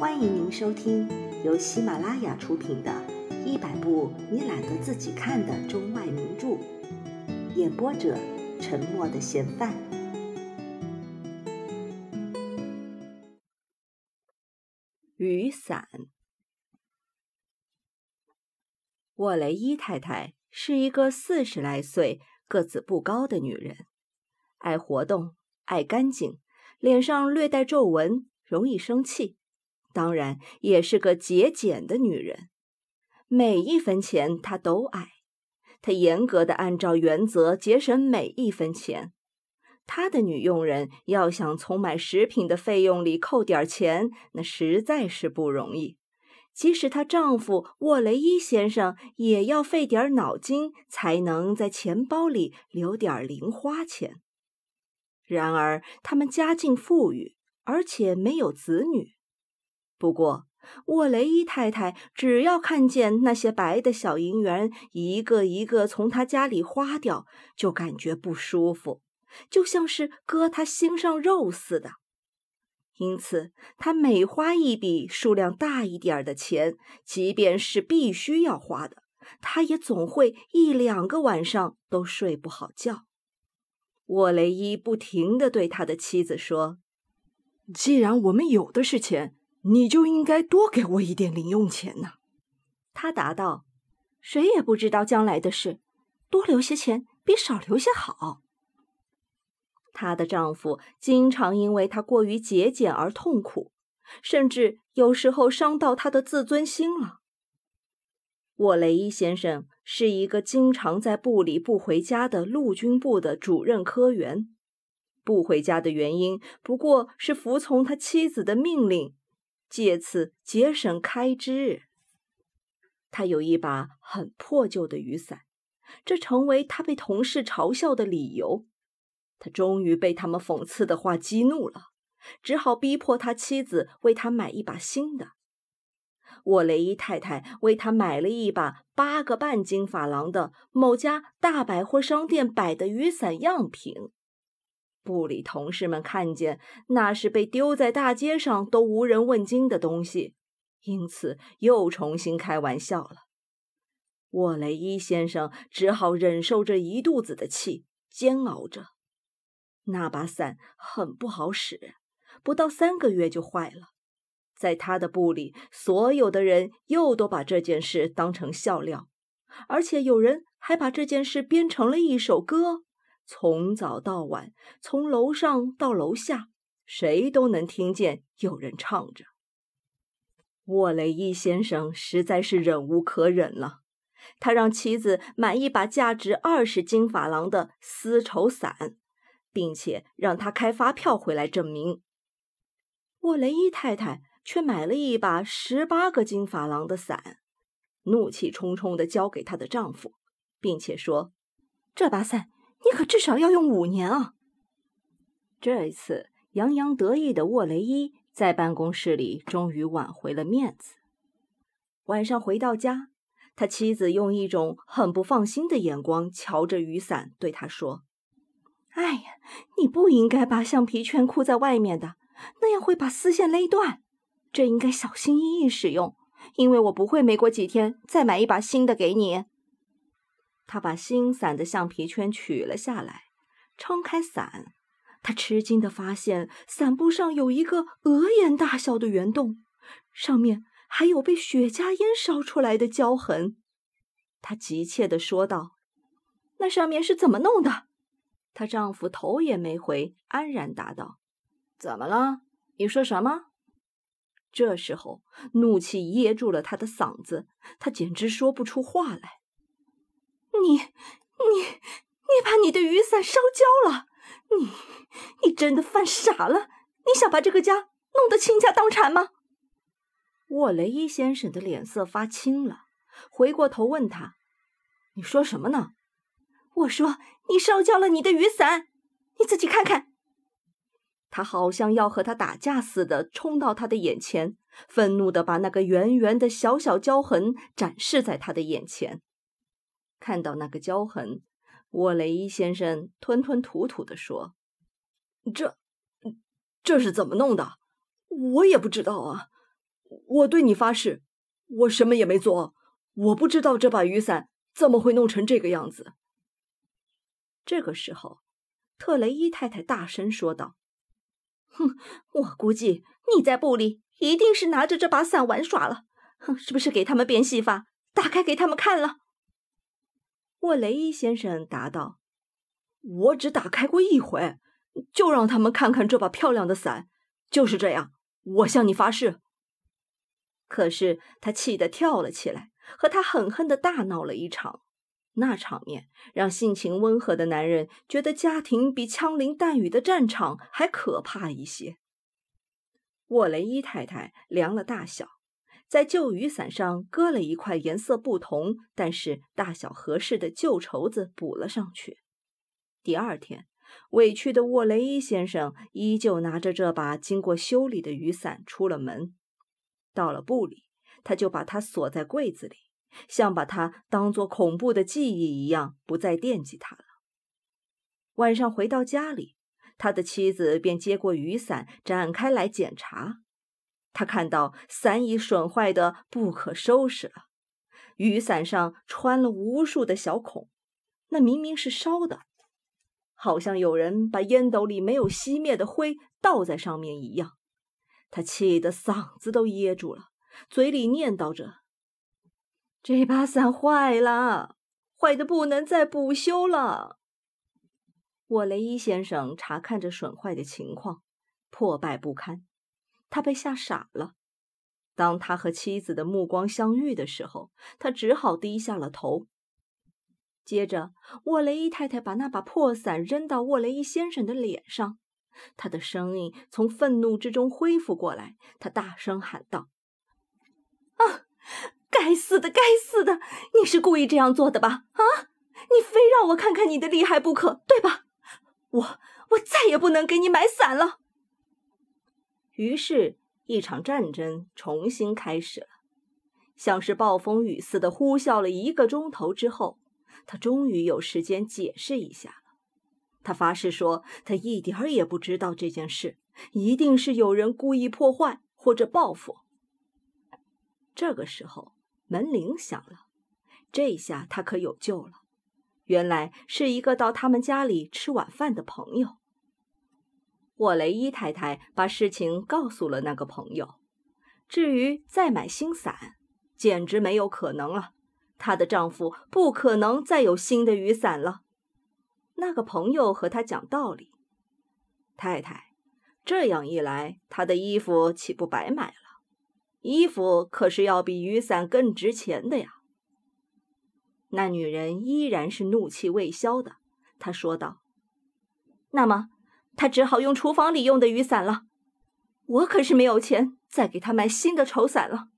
欢迎您收听由喜马拉雅出品的《一百部你懒得自己看的中外名著》，演播者：沉默的嫌犯。雨伞。沃雷伊太太是一个四十来岁、个子不高的女人，爱活动，爱干净，脸上略带皱纹，容易生气。当然，也是个节俭的女人，每一分钱她都爱。她严格的按照原则节省每一分钱。她的女佣人要想从买食品的费用里扣点钱，那实在是不容易。即使她丈夫沃雷伊先生也要费点脑筋，才能在钱包里留点零花钱。然而，他们家境富裕，而且没有子女。不过，沃雷伊太太只要看见那些白的小银元一个一个从她家里花掉，就感觉不舒服，就像是割她心上肉似的。因此，她每花一笔数量大一点的钱，即便是必须要花的，她也总会一两个晚上都睡不好觉。沃雷伊不停地对他的妻子说：“既然我们有的是钱。”你就应该多给我一点零用钱呢，他答道。谁也不知道将来的事，多留些钱比少留些好。她的丈夫经常因为她过于节俭而痛苦，甚至有时候伤到他的自尊心了。沃雷伊先生是一个经常在部里不回家的陆军部的主任科员，不回家的原因不过是服从他妻子的命令。借此节省开支。他有一把很破旧的雨伞，这成为他被同事嘲笑的理由。他终于被他们讽刺的话激怒了，只好逼迫他妻子为他买一把新的。沃雷伊太太为他买了一把八个半金法郎的某家大百货商店摆的雨伞样品。部里同事们看见那是被丢在大街上都无人问津的东西，因此又重新开玩笑了。沃雷伊先生只好忍受着一肚子的气，煎熬着。那把伞很不好使，不到三个月就坏了。在他的部里，所有的人又都把这件事当成笑料，而且有人还把这件事编成了一首歌。从早到晚，从楼上到楼下，谁都能听见有人唱着。沃雷伊先生实在是忍无可忍了，他让妻子买一把价值二十金法郎的丝绸伞，并且让他开发票回来证明。沃雷伊太太却买了一把十八个金法郎的伞，怒气冲冲地交给她的丈夫，并且说：“这把伞。”你可至少要用五年啊！这一次，洋洋得意的沃雷伊在办公室里终于挽回了面子。晚上回到家，他妻子用一种很不放心的眼光瞧着雨伞，对他说：“哎呀，你不应该把橡皮圈箍在外面的，那样会把丝线勒断。这应该小心翼翼使用，因为我不会没过几天再买一把新的给你。”他把新伞的橡皮圈取了下来，撑开伞，他吃惊地发现伞布上有一个额眼大小的圆洞，上面还有被雪茄烟烧出来的焦痕。他急切地说道：“那上面是怎么弄的？”她丈夫头也没回，安然答道：“怎么了？你说什么？”这时候，怒气噎住了他的嗓子，他简直说不出话来。你你你把你的雨伞烧焦了！你你真的犯傻了！你想把这个家弄得倾家荡产吗？沃雷伊先生的脸色发青了，回过头问他：“你说什么呢？”我说：“你烧焦了你的雨伞，你自己看看。”他好像要和他打架似的，冲到他的眼前，愤怒的把那个圆圆的小小胶痕展示在他的眼前。看到那个胶痕，沃雷伊先生吞吞吐吐地说：“这，这是怎么弄的？我也不知道啊。我对你发誓，我什么也没做，我不知道这把雨伞怎么会弄成这个样子。这个时候，特雷伊太太大声说道：“哼，我估计你在部里一定是拿着这把伞玩耍了，哼，是不是给他们变戏法，打开给他们看了？”沃雷伊先生答道：“我只打开过一回，就让他们看看这把漂亮的伞，就是这样。我向你发誓。”可是他气得跳了起来，和他狠狠的大闹了一场。那场面让性情温和的男人觉得家庭比枪林弹雨的战场还可怕一些。沃雷伊太太量了大小，在旧雨伞上割了一块颜色不同但是大小合适的旧绸子补了上去。第二天，委屈的沃雷伊先生依旧拿着这把经过修理的雨伞出了门。到了部里，他就把它锁在柜子里，像把它当做恐怖的记忆一样，不再惦记它了。晚上回到家里，他的妻子便接过雨伞，展开来检查。他看到伞已损坏的不可收拾了，雨伞上穿了无数的小孔，那明明是烧的，好像有人把烟斗里没有熄灭的灰倒在上面一样。他气得嗓子都噎住了，嘴里念叨着：“这把伞坏了，坏的不能再补修了。”沃雷伊先生查看着损坏的情况，破败不堪，他被吓傻了。当他和妻子的目光相遇的时候，他只好低下了头。接着，沃雷伊太太把那把破伞扔到沃雷伊先生的脸上。他的声音从愤怒之中恢复过来，他大声喊道：“啊，该死的，该死的！你是故意这样做的吧？啊，你非让我看看你的厉害不可，对吧？我，我再也不能给你买伞了。”于是，一场战争重新开始了。像是暴风雨似的呼啸了一个钟头之后，他终于有时间解释一下了。他发誓说，他一点儿也不知道这件事，一定是有人故意破坏或者报复。这个时候，门铃响了，这下他可有救了。原来是一个到他们家里吃晚饭的朋友。沃雷伊太太把事情告诉了那个朋友。至于再买新伞，简直没有可能了。她的丈夫不可能再有新的雨伞了。那个朋友和他讲道理：“太太，这样一来，她的衣服岂不白买了？衣服可是要比雨伞更值钱的呀。”那女人依然是怒气未消的，她说道：“那么，他只好用厨房里用的雨伞了。我可是没有钱再给他买新的绸伞了。”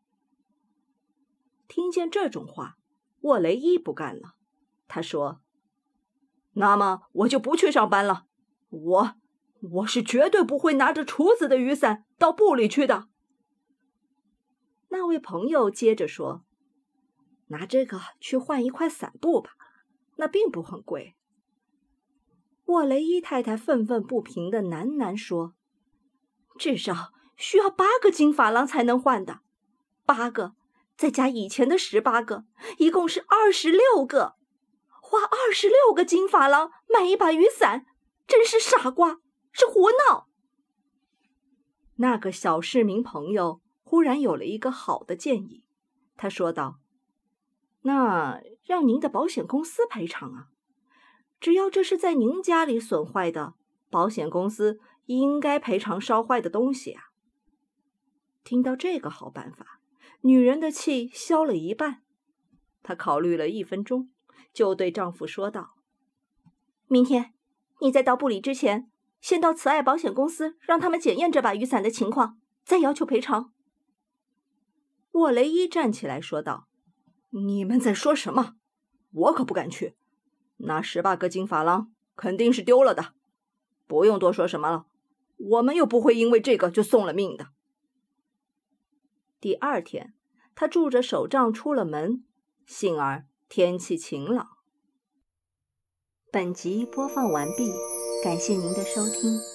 听见这种话，沃雷伊不干了，他说。那么我就不去上班了。我我是绝对不会拿着厨子的雨伞到部里去的。那位朋友接着说：“拿这个去换一块伞布吧，那并不很贵。”沃雷伊太太愤愤不平的喃喃说：“至少需要八个金发郎才能换的，八个再加以前的十八个，一共是二十六个。”花二十六个金发郎买一把雨伞，真是傻瓜，是胡闹。那个小市民朋友忽然有了一个好的建议，他说道：“那让您的保险公司赔偿啊！只要这是在您家里损坏的，保险公司应该赔偿烧坏的东西啊。”听到这个好办法，女人的气消了一半。她考虑了一分钟。就对丈夫说道：“明天，你在到部里之前，先到慈爱保险公司，让他们检验这把雨伞的情况，再要求赔偿。”沃雷伊站起来说道：“你们在说什么？我可不敢去。那十八个金发廊肯定是丢了的，不用多说什么了。我们又不会因为这个就送了命的。”第二天，他拄着手杖出了门，幸而。天气晴朗。本集播放完毕，感谢您的收听。